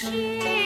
是。